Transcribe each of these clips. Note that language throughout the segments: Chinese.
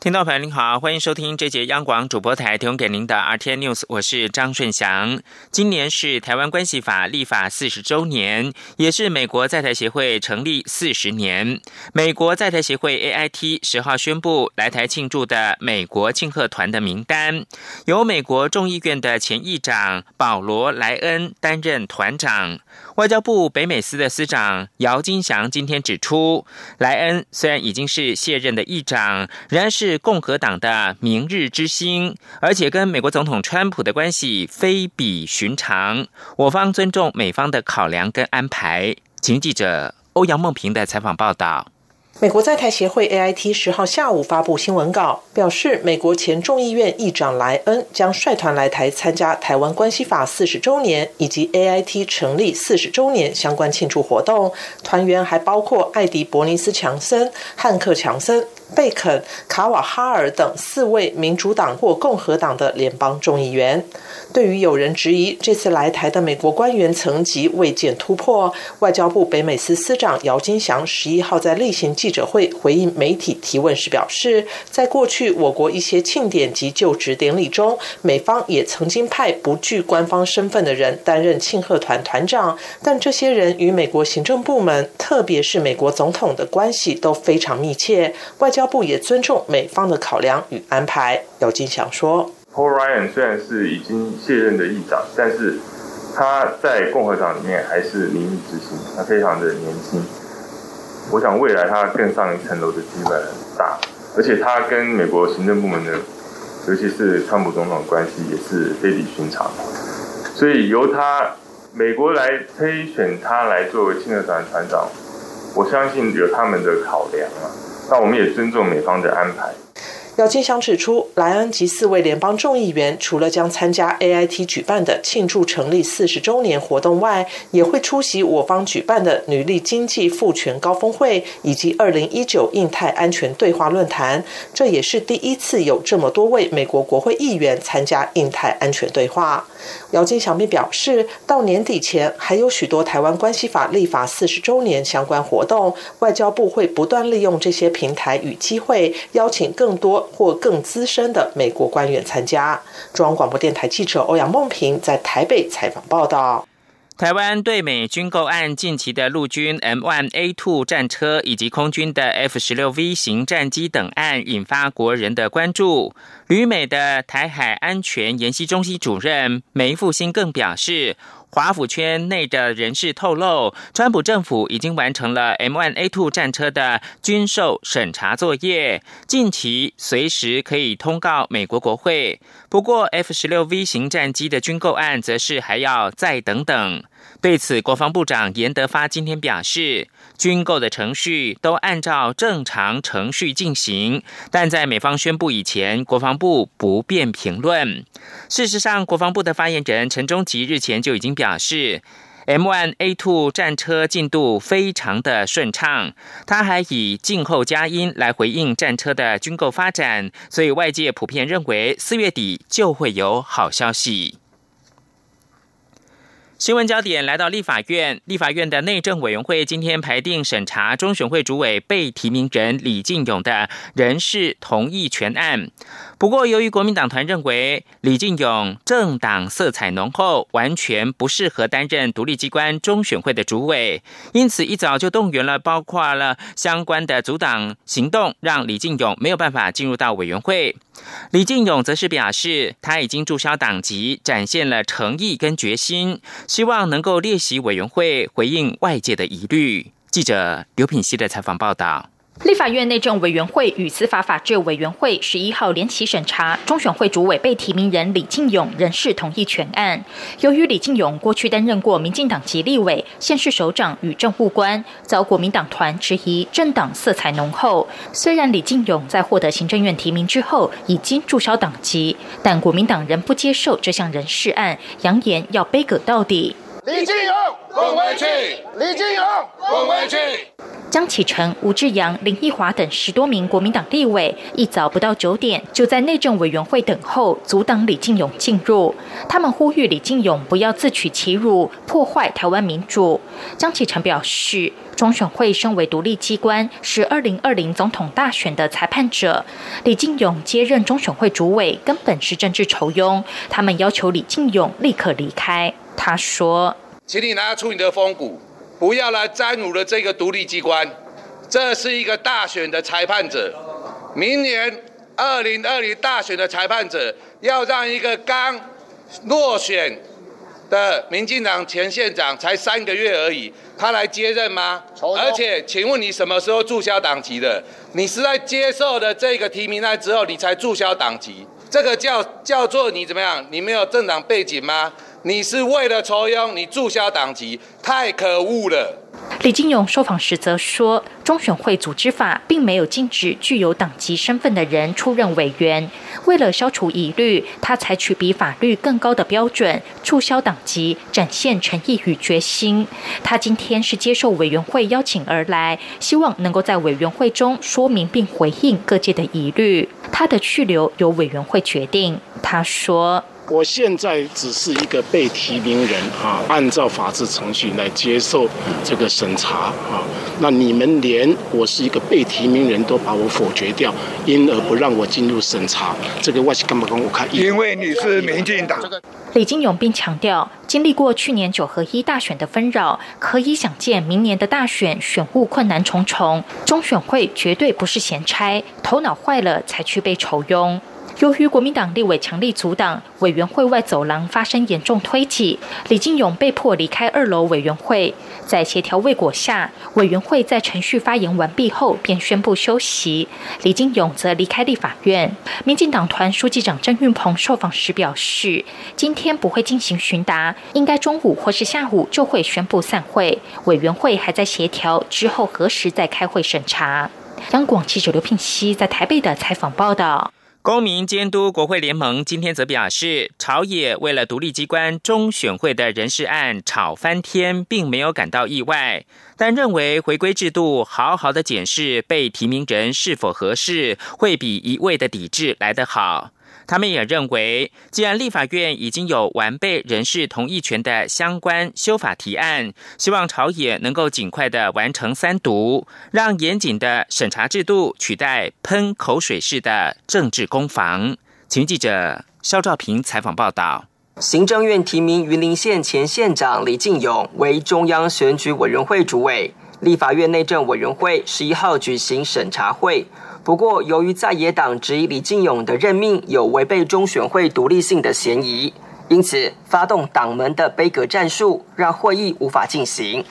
听众朋友您好，欢迎收听这节央广主播台提供给您的 RTN News，我是张顺祥。今年是台湾关系法立法四十周年，也是美国在台协会成立四十年。美国在台协会 AIT 十号宣布来台庆祝的美国庆贺团的名单，由美国众议院的前议长保罗莱恩担任团长。外交部北美司的司长姚金祥今天指出，莱恩虽然已经是卸任的议长，仍然是共和党的明日之星，而且跟美国总统川普的关系非比寻常。我方尊重美方的考量跟安排。请记者欧阳梦平的采访报道。美国在台协会 AIT 十号下午发布新闻稿，表示美国前众议院议长莱恩将率团来台参加台湾关系法四十周年以及 AIT 成立四十周年相关庆祝活动。团员还包括艾迪·伯尼斯·强森、汉克·强森。贝肯、卡瓦哈尔等四位民主党或共和党的联邦众议员。对于有人质疑这次来台的美国官员层级未见突破，外交部北美司司长姚金祥十一号在例行记者会回应媒体提问时表示，在过去我国一些庆典及就职典礼中，美方也曾经派不具官方身份的人担任庆贺团团长，但这些人与美国行政部门，特别是美国总统的关系都非常密切。外交。交部也尊重美方的考量与安排。姚金祥说：“Paul Ryan 虽然是已经卸任的议长，但是他在共和党里面还是民意之星，他非常的年轻。我想未来他更上一层楼的机会很大，而且他跟美国行政部门的，尤其是川普总统的关系也是非比寻常。所以由他美国来推选他来作为亲热团团长，我相信有他们的考量啊。”那我们也尊重美方的安排。姚金祥指出，莱恩及四位联邦众议员除了将参加 AIT 举办的庆祝成立四十周年活动外，也会出席我方举办的女力经济赋权高峰会以及二零一九印太安全对话论坛。这也是第一次有这么多位美国国会议员参加印太安全对话。姚金祥并表示，到年底前还有许多台湾关系法立法四十周年相关活动，外交部会不断利用这些平台与机会，邀请更多。或更资深的美国官员参加。中央广播电台记者欧阳梦平在台北采访报道。台湾对美军购案近期的陆军 M1A2 战车以及空军的 F16V 型战机等案，引发国人的关注。旅美的台海安全研习中心主任梅复兴更表示。华府圈内的人士透露，川普政府已经完成了 M1A2 战车的军售审查作业，近期随时可以通告美国国会。不过，F16V 型战机的军购案则是还要再等等。对此，国防部长严德发今天表示，军购的程序都按照正常程序进行，但在美方宣布以前，国防部不便评论。事实上，国防部的发言人陈忠吉日前就已经表示，M1A2 战车进度非常的顺畅，他还以静候佳音来回应战车的军购发展，所以外界普遍认为四月底就会有好消息。新闻焦点来到立法院，立法院的内政委员会今天排定审查中选会主委被提名人李进勇的人事同意权案。不过，由于国民党团认为李进勇政党色彩浓厚，完全不适合担任独立机关中选会的主委，因此一早就动员了包括了相关的阻挡行动，让李进勇没有办法进入到委员会。李进勇则是表示，他已经注销党籍，展现了诚意跟决心，希望能够列席委员会，回应外界的疑虑。记者刘品熙的采访报道。立法院内政委员会与司法法制委员会十一号联起审查中选会主委被提名人李进勇人事同意全案。由于李进勇过去担任过民进党籍立委、县市首长与政务官，遭国民党团质疑政党色彩浓厚。虽然李进勇在获得行政院提名之后已经注销党籍，但国民党仍不接受这项人事案，扬言要背葛到底。李进勇滚回去！李进勇滚回去！江启臣、吴志阳、林奕华等十多名国民党立委，一早不到九点就在内政委员会等候，阻挡李进勇进入。他们呼吁李进勇不要自取其辱，破坏台湾民主。江启臣表示，中选会身为独立机关，是二零二零总统大选的裁判者。李进勇接任中选会主委，根本是政治仇庸。他们要求李进勇立刻离开。他说：“请你拿出你的风骨。”不要来沾辱了这个独立机关，这是一个大选的裁判者。明年二零二零大选的裁判者，要让一个刚落选的民进党前县长才三个月而已，他来接任吗？而且，请问你什么时候注销党籍的？你是在接受了这个提名案之后，你才注销党籍？这个叫叫做你怎么样？你没有政党背景吗？你是为了抽佣，你注销党籍，太可恶了。李金勇受访时则说，中选会组织法并没有禁止具有党籍身份的人出任委员。为了消除疑虑，他采取比法律更高的标准，注销党籍，展现诚意与决心。他今天是接受委员会邀请而来，希望能够在委员会中说明并回应各界的疑虑。他的去留由委员会决定。他说。我现在只是一个被提名人啊，按照法治程序来接受这个审查啊。那你们连我是一个被提名人都把我否决掉，因而不让我进入审查，这个外是干嘛跟我看？因为你是民进党。李金勇并强调，经历过去年九合一大选的纷扰，可以想见明年的大选选务困难重重，中选会绝对不是闲差，头脑坏了才去被酬庸。由于国民党立委强力阻挡，委员会外走廊发生严重推挤，李金勇被迫离开二楼委员会。在协调未果下，委员会在程序发言完毕后便宣布休息。李金勇则离开立法院。民进党团书记长郑运鹏受访时表示，今天不会进行询答，应该中午或是下午就会宣布散会。委员会还在协调之后何时再开会审查。央广记者刘聘熙在台北的采访报道。公民监督国会联盟今天则表示，朝野为了独立机关中选会的人事案吵翻天，并没有感到意外，但认为回归制度，好好的检视被提名人是否合适，会比一味的抵制来得好。他们也认为，既然立法院已经有完备人事同意权的相关修法提案，希望朝野能够尽快的完成三读，让严谨的审查制度取代喷口水式的政治攻防。请记者肖兆平采访报道。行政院提名云林县前县长李进勇为中央选举委员会主委，立法院内政委员会十一号举行审查会。不过，由于在野党质疑李进勇的任命有违背中选会独立性的嫌疑，因此发动党门的杯葛战术，让会议无法进行。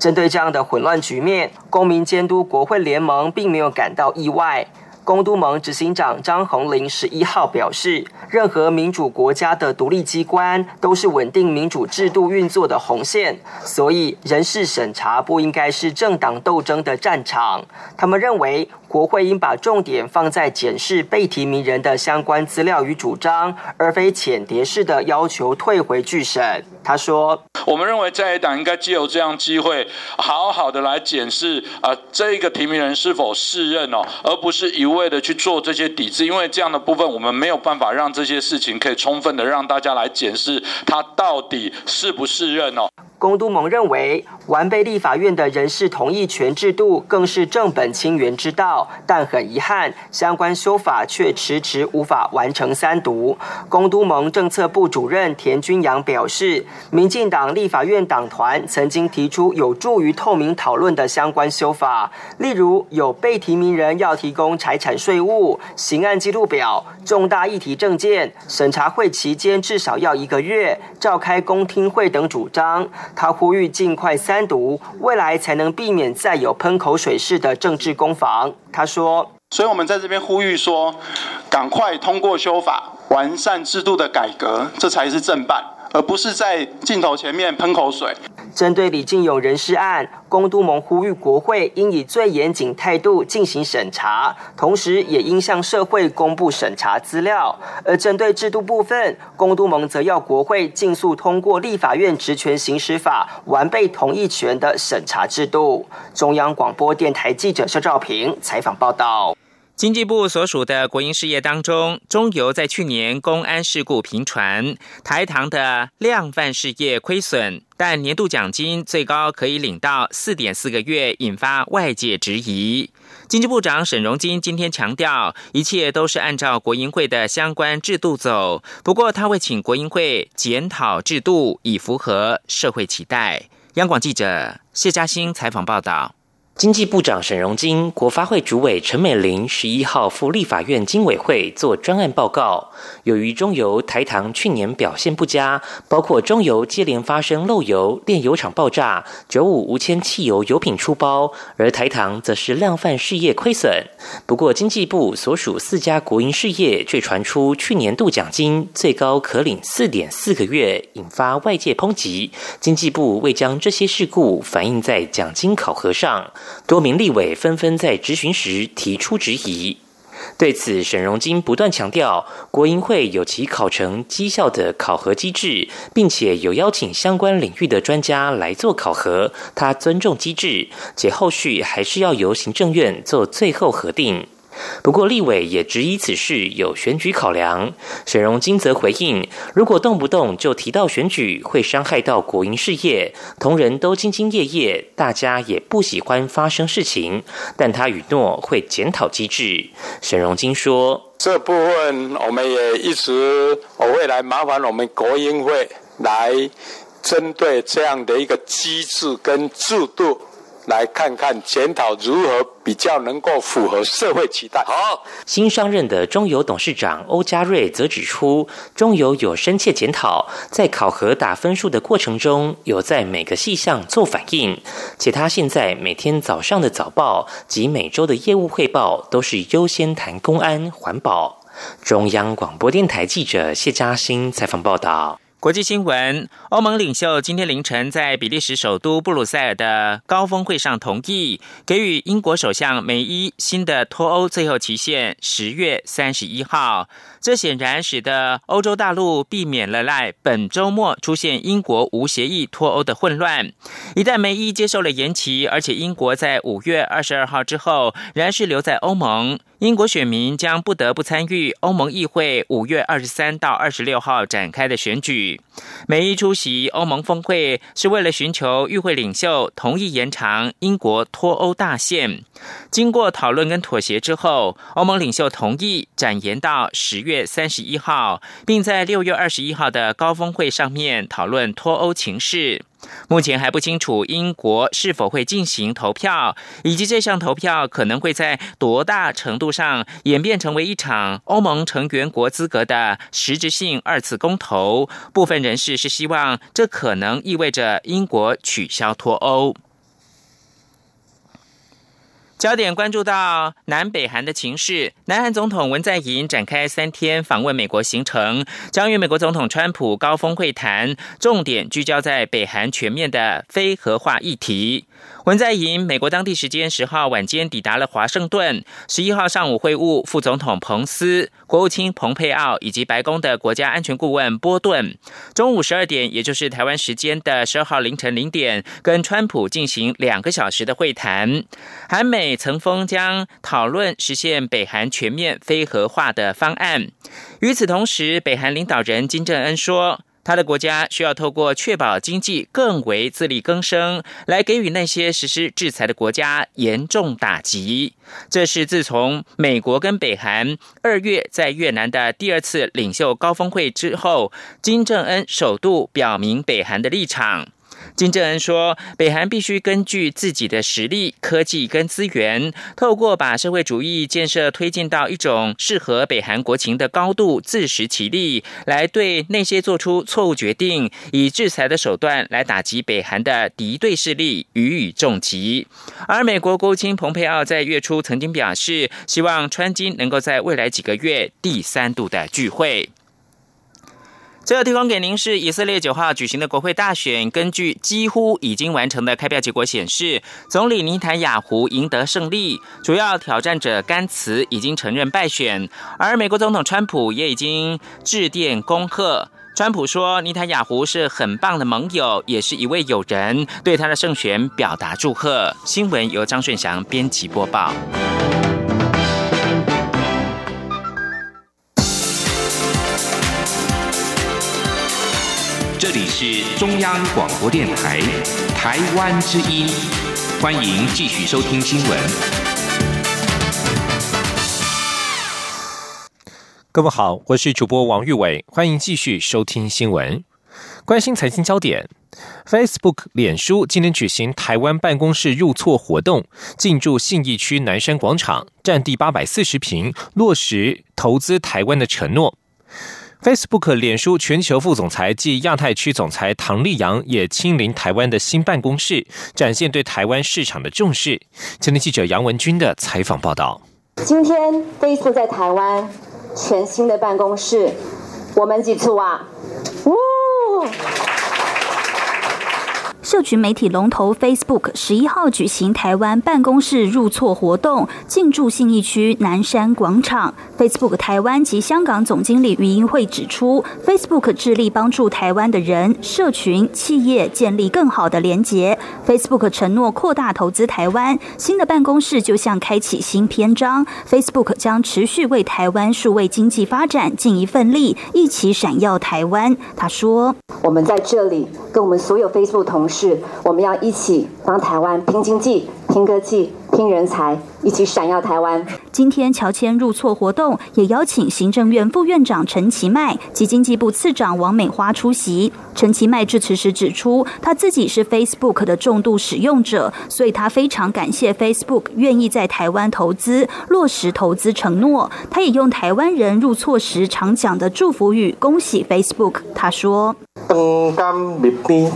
针对这样的混乱局面，公民监督国会联盟并没有感到意外。公都盟执行长张宏林十一号表示，任何民主国家的独立机关都是稳定民主制度运作的红线，所以人事审查不应该是政党斗争的战场。他们认为。国会应把重点放在检视被提名人的相关资料与主张，而非浅碟式的要求退回拒审。他说：“我们认为在野党应该借由这样机会，好好的来检视啊，这一个提名人是否适任哦，而不是一味的去做这些抵制，因为这样的部分我们没有办法让这些事情可以充分的让大家来检视他到底适不适任哦。”公都盟认为，完备立法院的人事同意权制度更是正本清源之道，但很遗憾，相关修法却迟迟无法完成三读。公都盟政策部主任田君阳表示，民进党立法院党团曾经提出有助于透明讨论的相关修法，例如有被提名人要提供财产税务、刑案记录表、重大议题证件、审查会期间至少要一个月、召开公听会等主张。他呼吁尽快三读，未来才能避免再有喷口水式的政治攻防。他说：“所以我们在这边呼吁说，赶快通过修法，完善制度的改革，这才是正办，而不是在镜头前面喷口水。”针对李进勇人事案，公都盟呼吁国会应以最严谨态度进行审查，同时也应向社会公布审查资料。而针对制度部分，公都盟则要国会尽速通过立法院职权行使法完备同意权的审查制度。中央广播电台记者肖兆平采访报道。经济部所属的国营事业当中，中油在去年公安事故频传，台糖的量贩事业亏损，但年度奖金最高可以领到四点四个月，引发外界质疑。经济部长沈荣金今天强调，一切都是按照国营会的相关制度走，不过他会请国营会检讨制度，以符合社会期待。央广记者谢嘉欣采访报道。经济部长沈荣金、国发会主委陈美玲十一号赴立法院经委会做专案报告。由于中油、台糖去年表现不佳，包括中油接连发生漏油、炼油厂爆炸、九五无铅汽油油品出包，而台糖则是量贩事业亏损。不过，经济部所属四家国营事业却传出去年度奖金最高可领四点四个月，引发外界抨击。经济部未将这些事故反映在奖金考核上。多名立委纷纷在质询时提出质疑，对此，沈荣金不断强调，国营会有其考成绩效的考核机制，并且有邀请相关领域的专家来做考核，他尊重机制，且后续还是要由行政院做最后核定。不过，立委也质疑此事有选举考量。沈荣金则回应：如果动不动就提到选举，会伤害到国营事业，同仁都兢兢业业，大家也不喜欢发生事情。但他允诺会检讨机制。沈荣金说：“这部分我们也一直我会来麻烦我们国营会来针对这样的一个机制跟制度。”来看看检讨如何比较能够符合社会期待。好，新上任的中油董事长欧家瑞则指出，中油有深切检讨，在考核打分数的过程中，有在每个细项做反应，且他现在每天早上的早报及每周的业务汇报都是优先谈公安环保。中央广播电台记者谢嘉欣采访报道。国际新闻：欧盟领袖今天凌晨在比利时首都布鲁塞尔的高峰会上同意给予英国首相梅伊新的脱欧最后期限十月三十一号。这显然使得欧洲大陆避免了在本周末出现英国无协议脱欧的混乱。一旦梅伊接受了延期，而且英国在五月二十二号之后仍然是留在欧盟。英国选民将不得不参与欧盟议会五月二十三到二十六号展开的选举。梅伊出席欧盟峰会是为了寻求与会领袖同意延长英国脱欧大限。经过讨论跟妥协之后，欧盟领袖同意展延到十月三十一号，并在六月二十一号的高峰会上面讨论脱欧情势。目前还不清楚英国是否会进行投票，以及这项投票可能会在多大程度上演变成为一场欧盟成员国资格的实质性二次公投。部分人士是希望这可能意味着英国取消脱欧。焦点关注到南北韩的情势，南韩总统文在寅展开三天访问美国行程，将与美国总统川普高峰会谈，重点聚焦在北韩全面的非核化议题。文在寅美国当地时间十号晚间抵达了华盛顿，十一号上午会晤副总统彭斯、国务卿蓬佩奥以及白宫的国家安全顾问波顿。中午十二点，也就是台湾时间的十二号凌晨零点，跟川普进行两个小时的会谈。韩美曾峰将讨论实现北韩全面非核化的方案。与此同时，北韩领导人金正恩说。他的国家需要透过确保经济更为自力更生，来给予那些实施制裁的国家严重打击。这是自从美国跟北韩二月在越南的第二次领袖高峰会之后，金正恩首度表明北韩的立场。金正恩说：“北韩必须根据自己的实力、科技跟资源，透过把社会主义建设推进到一种适合北韩国情的高度，自食其力，来对那些做出错误决定、以制裁的手段来打击北韩的敌对势力予以重击。”而美国国务卿蓬佩奥在月初曾经表示，希望川金能够在未来几个月第三度的聚会。最后提供给您是以色列九号举行的国会大选，根据几乎已经完成的开票结果显示，总理尼坦雅胡赢得胜利，主要挑战者甘茨已经承认败选，而美国总统川普也已经致电恭贺。川普说，尼坦雅胡是很棒的盟友，也是一位友人，对他的胜选表达祝贺。新闻由张顺祥编辑播报。中央广播电台台湾之音，欢迎继续收听新闻。各位好，我是主播王玉伟，欢迎继续收听新闻。关心财经焦点，Facebook 脸书今天举行台湾办公室入错活动，进驻信义区南山广场，占地八百四十平，落实投资台湾的承诺。Facebook 脸书全球副总裁暨亚太区总裁唐立阳也亲临台湾的新办公室，展现对台湾市场的重视。今天记者杨文君的采访报道。今天 Facebook 在台湾全新的办公室，我们几处啊？呜！社群媒体龙头 Facebook 十一号举行台湾办公室入错活动，进驻信义区南山广场。Facebook 台湾及香港总经理余英慧指出，Facebook 致力帮助台湾的人、社群、企业建立更好的连结。Facebook 承诺扩大投资台湾，新的办公室就像开启新篇章。Facebook 将持续为台湾数位经济发展尽一份力，一起闪耀台湾。他说：“我们在这里跟我们所有 Facebook 同。”是，我们要一起帮台湾拼经济、拼科技。拼人才，一起闪耀台湾。今天乔迁入错活动，也邀请行政院副院长陈其迈及经济部次长王美花出席。陈其迈致辞时指出，他自己是 Facebook 的重度使用者，所以他非常感谢 Facebook 愿意在台湾投资，落实投资承诺。他也用台湾人入错时常讲的祝福语，恭喜 Facebook。他说：“登甘入边，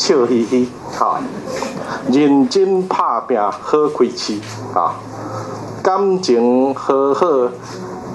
笑嘻嘻，哈。”认真拍拼，好开始啊！感情好好，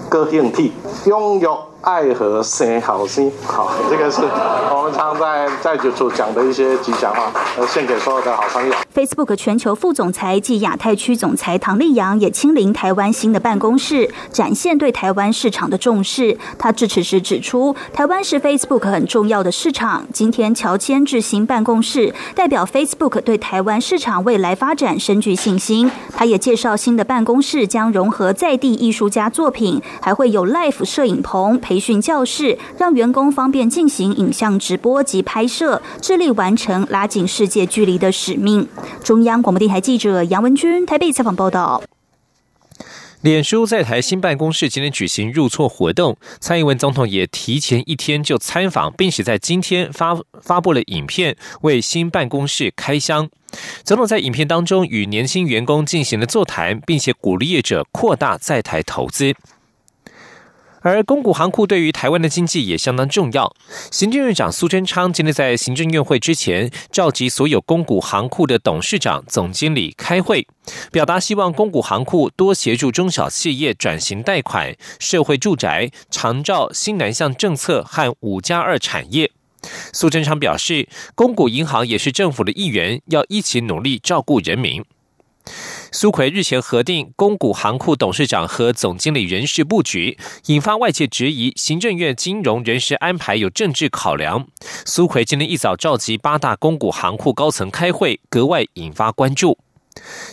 高兴体，拥有。爱和生好心，好，这个是我们常在在酒处讲的一些吉祥话，呃，献给所有的好朋友。Facebook 全球副总裁暨亚太区总裁唐立阳也亲临台湾新的办公室，展现对台湾市场的重视。他致辞时指出，台湾是 Facebook 很重要的市场。今天乔迁至新办公室，代表 Facebook 对台湾市场未来发展深具信心。他也介绍新的办公室将融合在地艺术家作品，还会有 Life 摄影棚陪。培训教室，让员工方便进行影像直播及拍摄，致力完成拉近世界距离的使命。中央广播电台记者杨文君台北采访报道。脸书在台新办公室今天举行入错活动，蔡英文总统也提前一天就参访，并且在今天发发布了影片为新办公室开箱。总统在影片当中与年轻员工进行了座谈，并且鼓励业者扩大在台投资。而公股行库对于台湾的经济也相当重要。行政院长苏贞昌今天在行政院会之前召集所有公股行库的董事长、总经理开会，表达希望公股行库多协助中小企业转型贷款、社会住宅、长照新南向政策和五加二产业。苏贞昌表示，公股银行也是政府的一员，要一起努力照顾人民。苏奎日前核定公股行库董事长和总经理人事布局，引发外界质疑，行政院金融人事安排有政治考量。苏奎今天一早召集八大公股行库高层开会，格外引发关注。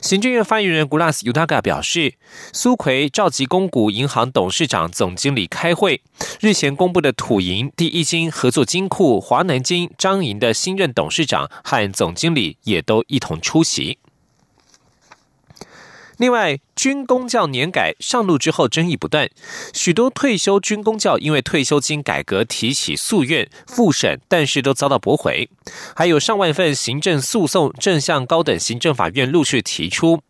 行政院发言人 Gulas Udaga 表示，苏奎召集公股银行董事长、总经理开会，日前公布的土银第一金合作金库华南金张银的新任董事长和总经理也都一同出席。另外，军工教年改上路之后，争议不断，许多退休军工教因为退休金改革提起诉愿复审，但是都遭到驳回，还有上万份行政诉讼正向高等行政法院陆续提出。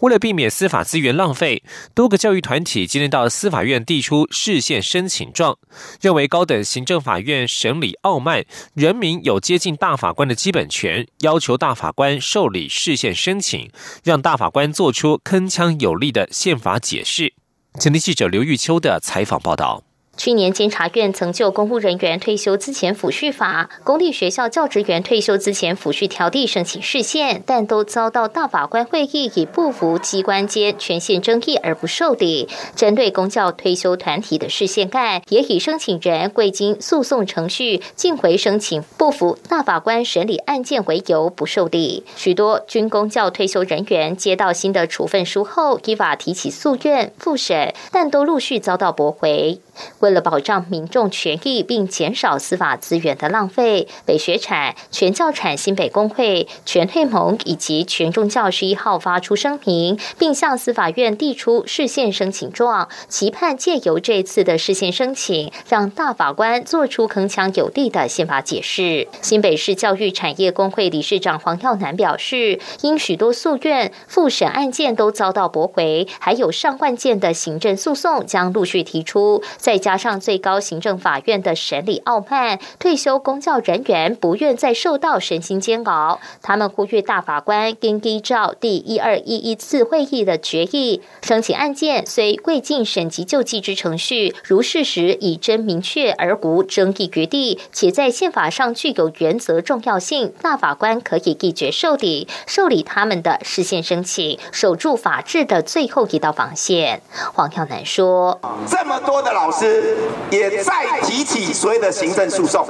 为了避免司法资源浪费，多个教育团体今天到司法院递出释宪申请状，认为高等行政法院审理傲慢，人民有接近大法官的基本权，要求大法官受理释宪申请，让大法官做出铿锵有力的宪法解释。前天记者刘玉秋的采访报道。去年监察院曾就公务人员退休资前抚恤法、公立学校教职员退休资前抚恤条例申请释宪，但都遭到大法官会议以不服机关间权限争议而不受理。针对公教退休团体的释宪案，也以申请人未经诉讼程序进回申请不服大法官审理案件为由不受理。许多军公教退休人员接到新的处分书后，依法提起诉愿复审，但都陆续遭到驳回。为了保障民众权益，并减少司法资源的浪费，北学产、全教产新北工会、全退盟以及全中教十一号发出声明，并向司法院递出释宪申请状，期盼借由这次的释宪申请，让大法官做出铿锵有力的宪法解释。新北市教育产业工会理事长黄耀南表示，因许多诉愿复审案件都遭到驳回，还有上万件的行政诉讼将陆续提出。再加上最高行政法院的审理傲慢，退休公教人员不愿再受到身心煎熬。他们呼吁大法官应依照第一二一一次会议的决议，申请案件虽未尽审级救济之程序，如事实已真明确而无争议余地，且在宪法上具有原则重要性，大法官可以一决受理，受理他们的实现申请，守住法治的最后一道防线。黄耀南说：“这么多的老师。”也再提起所谓的行政诉讼，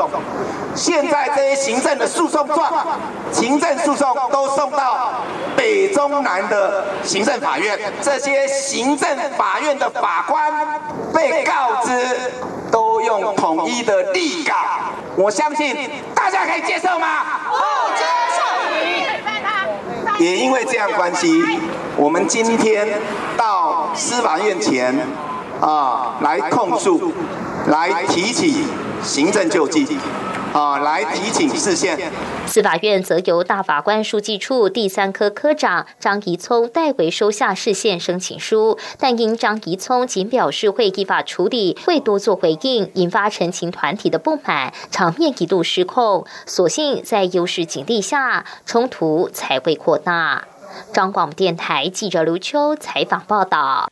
现在这些行政的诉讼状、行政诉讼都送到北中南的行政法院，这些行政法院的法官被告知都用统一的立稿，我相信大家可以接受吗？不接受。也因为这样关系，我们今天到司法院前。啊，来控诉，来提起行政救济，啊，来提请释宪。司法院则由大法官书记处第三科科长张怡聪代为收下释宪申请书，但因张怡聪仅表示会依法处理，未多做回应，引发陈情团体的不满，场面一度失控。所幸在优势警力下，冲突才会扩大。张广电台记者刘秋采访报道。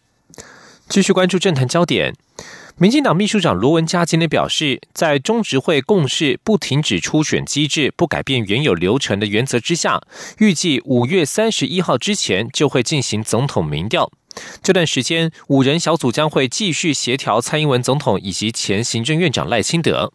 继续关注政坛焦点，民进党秘书长罗文嘉今天表示，在中执会共识不停止初选机制、不改变原有流程的原则之下，预计五月三十一号之前就会进行总统民调。这段时间，五人小组将会继续协调蔡英文总统以及前行政院长赖清德。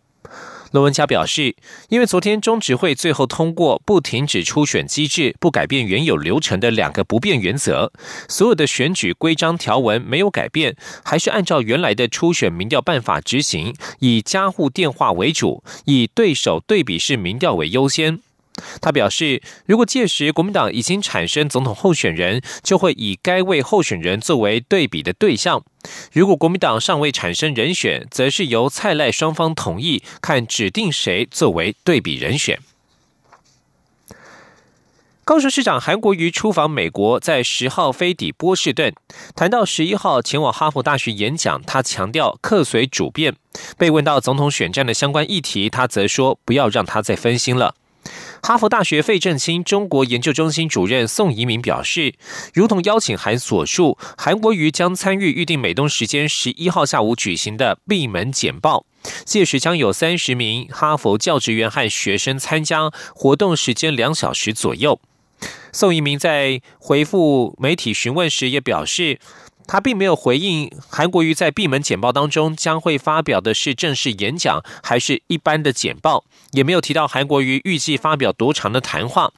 罗文嘉表示，因为昨天中执会最后通过不停止初选机制、不改变原有流程的两个不变原则，所有的选举规章条文没有改变，还是按照原来的初选民调办法执行，以加户电话为主，以对手对比式民调为优先。他表示，如果届时国民党已经产生总统候选人，就会以该位候选人作为对比的对象；如果国民党尚未产生人选，则是由蔡赖双方同意，看指定谁作为对比人选。高雄市长韩国瑜出访美国，在十号飞抵波士顿，谈到十一号前往哈佛大学演讲，他强调客随主便。被问到总统选战的相关议题，他则说不要让他再分心了。哈佛大学费正清中国研究中心主任宋怡明表示，如同邀请函所述，韩国瑜将参与预定美东时间十一号下午举行的闭门简报，届时将有三十名哈佛教职员和学生参加，活动时间两小时左右。宋怡明在回复媒体询问时也表示。他并没有回应韩国瑜在闭门简报当中将会发表的是正式演讲还是一般的简报，也没有提到韩国瑜预计发表多长的谈话。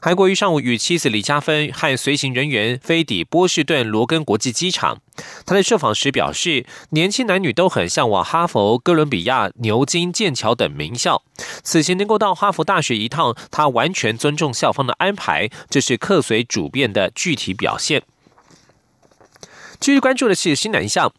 韩国瑜上午与妻子李嘉芬和随行人员飞抵波士顿罗根国际机场。他在受访时表示，年轻男女都很向往哈佛、哥伦比亚、牛津、剑桥等名校。此前能够到哈佛大学一趟，他完全尊重校方的安排，这是客随主便的具体表现。继续关注的是新南向，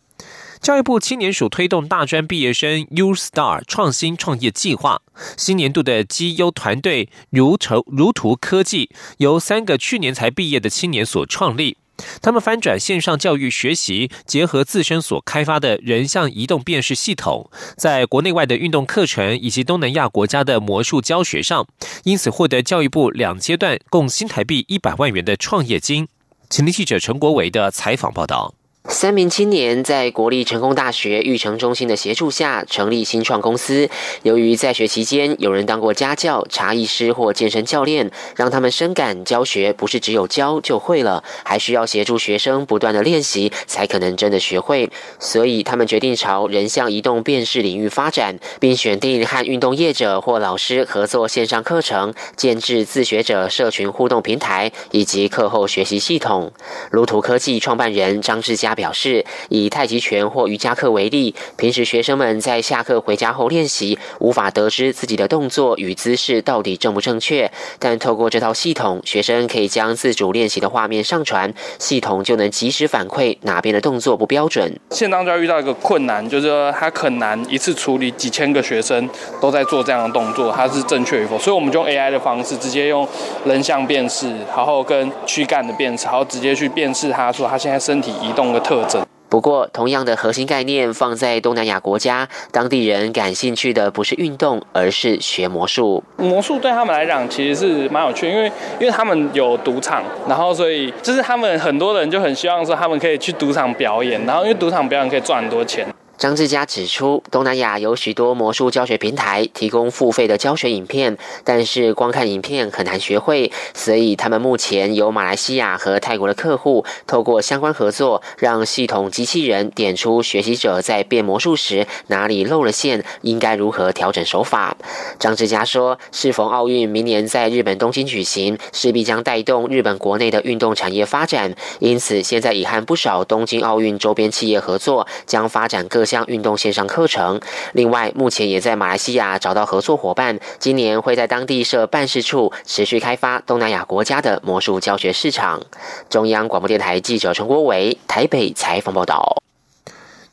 教育部青年署推动大专毕业生 U Star 创新创业计划。新年度的绩优团队如图如图科技，由三个去年才毕业的青年所创立。他们翻转线上教育学习，结合自身所开发的人像移动辨识系统，在国内外的运动课程以及东南亚国家的魔术教学上，因此获得教育部两阶段共新台币一百万元的创业金。请听记者陈国维的采访报道。三名青年在国立成功大学育成中心的协助下成立新创公司。由于在学期间有人当过家教、茶艺师或健身教练，让他们深感教学不是只有教就会了，还需要协助学生不断的练习，才可能真的学会。所以他们决定朝人像移动辨识领域发展，并选定和运动业者或老师合作线上课程，建制自学者社群互动平台以及课后学习系统。路图科技创办人张志佳。他表示，以太极拳或瑜伽课为例，平时学生们在下课回家后练习，无法得知自己的动作与姿势到底正不正确。但透过这套系统，学生可以将自主练习的画面上传，系统就能及时反馈哪边的动作不标准。现当就要遇到一个困难，就是说他很难一次处理几千个学生都在做这样的动作，他是正确与否。所以我们就用 AI 的方式，直接用人像辨识，然后跟躯干的辨识，然后直接去辨识他说他现在身体移动的。特征。不过，同样的核心概念放在东南亚国家，当地人感兴趣的不是运动，而是学魔术。魔术对他们来讲其实是蛮有趣，因为因为他们有赌场，然后所以就是他们很多人就很希望说他们可以去赌场表演，然后因为赌场表演可以赚很多钱。张志佳指出，东南亚有许多魔术教学平台提供付费的教学影片，但是光看影片很难学会，所以他们目前有马来西亚和泰国的客户，透过相关合作，让系统机器人点出学习者在变魔术时哪里漏了线，应该如何调整手法。张志佳说，适逢奥运明年在日本东京举行，势必将带动日本国内的运动产业发展，因此现在已和不少东京奥运周边企业合作，将发展各。将运动线上课程。另外，目前也在马来西亚找到合作伙伴，今年会在当地设办事处，持续开发东南亚国家的魔术教学市场。中央广播电台记者陈国伟台北采访报道。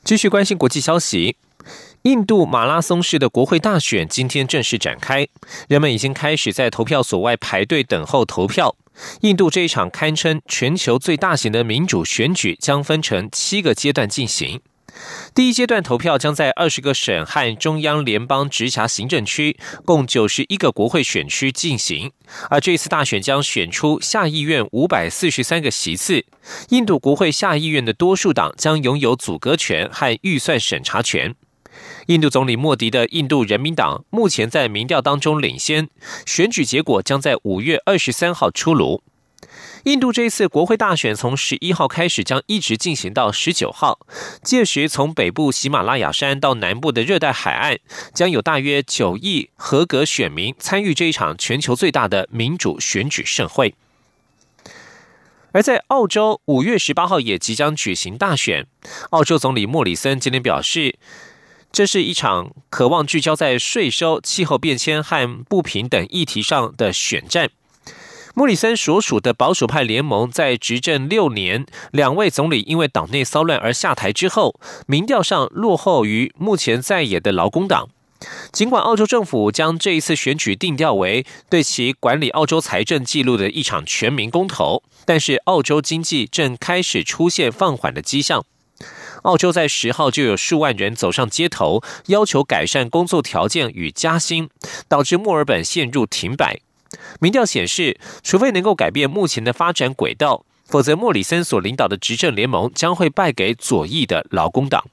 继续关心国际消息，印度马拉松式的国会大选今天正式展开，人们已经开始在投票所外排队等候投票。印度这一场堪称全球最大型的民主选举将分成七个阶段进行。第一阶段投票将在二十个省和中央联邦直辖行政区，共九十一个国会选区进行。而这次大选将选出下议院五百四十三个席次。印度国会下议院的多数党将拥有阻隔权和预算审查权。印度总理莫迪的印度人民党目前在民调当中领先，选举结果将在五月二十三号出炉。印度这一次国会大选从十一号开始，将一直进行到十九号。届时，从北部喜马拉雅山到南部的热带海岸，将有大约九亿合格选民参与这一场全球最大的民主选举盛会。而在澳洲，五月十八号也即将举行大选。澳洲总理莫里森今天表示，这是一场渴望聚焦在税收、气候变迁和不平等议题上的选战。莫里森所属的保守派联盟在执政六年，两位总理因为党内骚乱而下台之后，民调上落后于目前在野的劳工党。尽管澳洲政府将这一次选举定调为对其管理澳洲财政记录的一场全民公投，但是澳洲经济正开始出现放缓的迹象。澳洲在十号就有数万人走上街头，要求改善工作条件与加薪，导致墨尔本陷入停摆。民调显示，除非能够改变目前的发展轨道，否则莫里森所领导的执政联盟将会败给左翼的劳工党。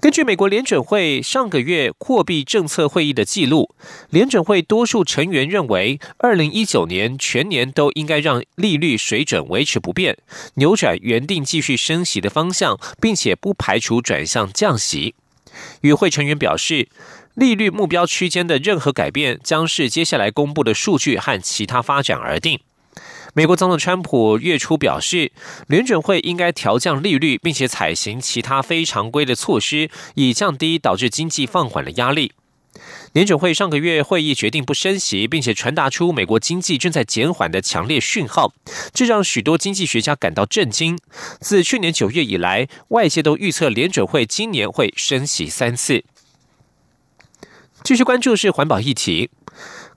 根据美国联准会上个月货币政策会议的记录，联准会多数成员认为，二零一九年全年都应该让利率水准维持不变，扭转原定继续升息的方向，并且不排除转向降息。与会成员表示。利率目标区间的任何改变将是接下来公布的数据和其他发展而定。美国总统川普月初表示，联准会应该调降利率，并且采行其他非常规的措施，以降低导致经济放缓的压力。联准会上个月会议决定不升息，并且传达出美国经济正在减缓的强烈讯号，这让许多经济学家感到震惊。自去年九月以来，外界都预测联准会今年会升息三次。继续关注是环保议题。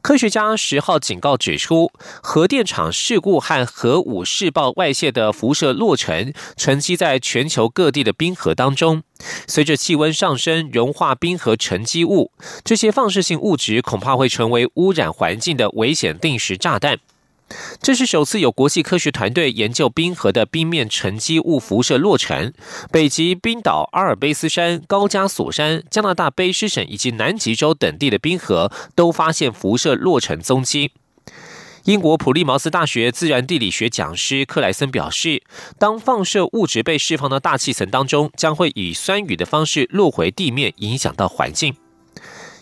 科学家十号警告指出，核电厂事故和核武试爆外泄的辐射落尘沉积在全球各地的冰河当中。随着气温上升，融化冰河沉积物，这些放射性物质恐怕会成为污染环境的危险定时炸弹。这是首次有国际科学团队研究冰河的冰面沉积物辐射落成。北极冰岛阿尔卑斯山、高加索山、加拿大卑诗省以及南极洲等地的冰河都发现辐射落成踪迹。英国普利茅斯大学自然地理学讲师克莱森表示，当放射物质被释放到大气层当中，将会以酸雨的方式落回地面，影响到环境。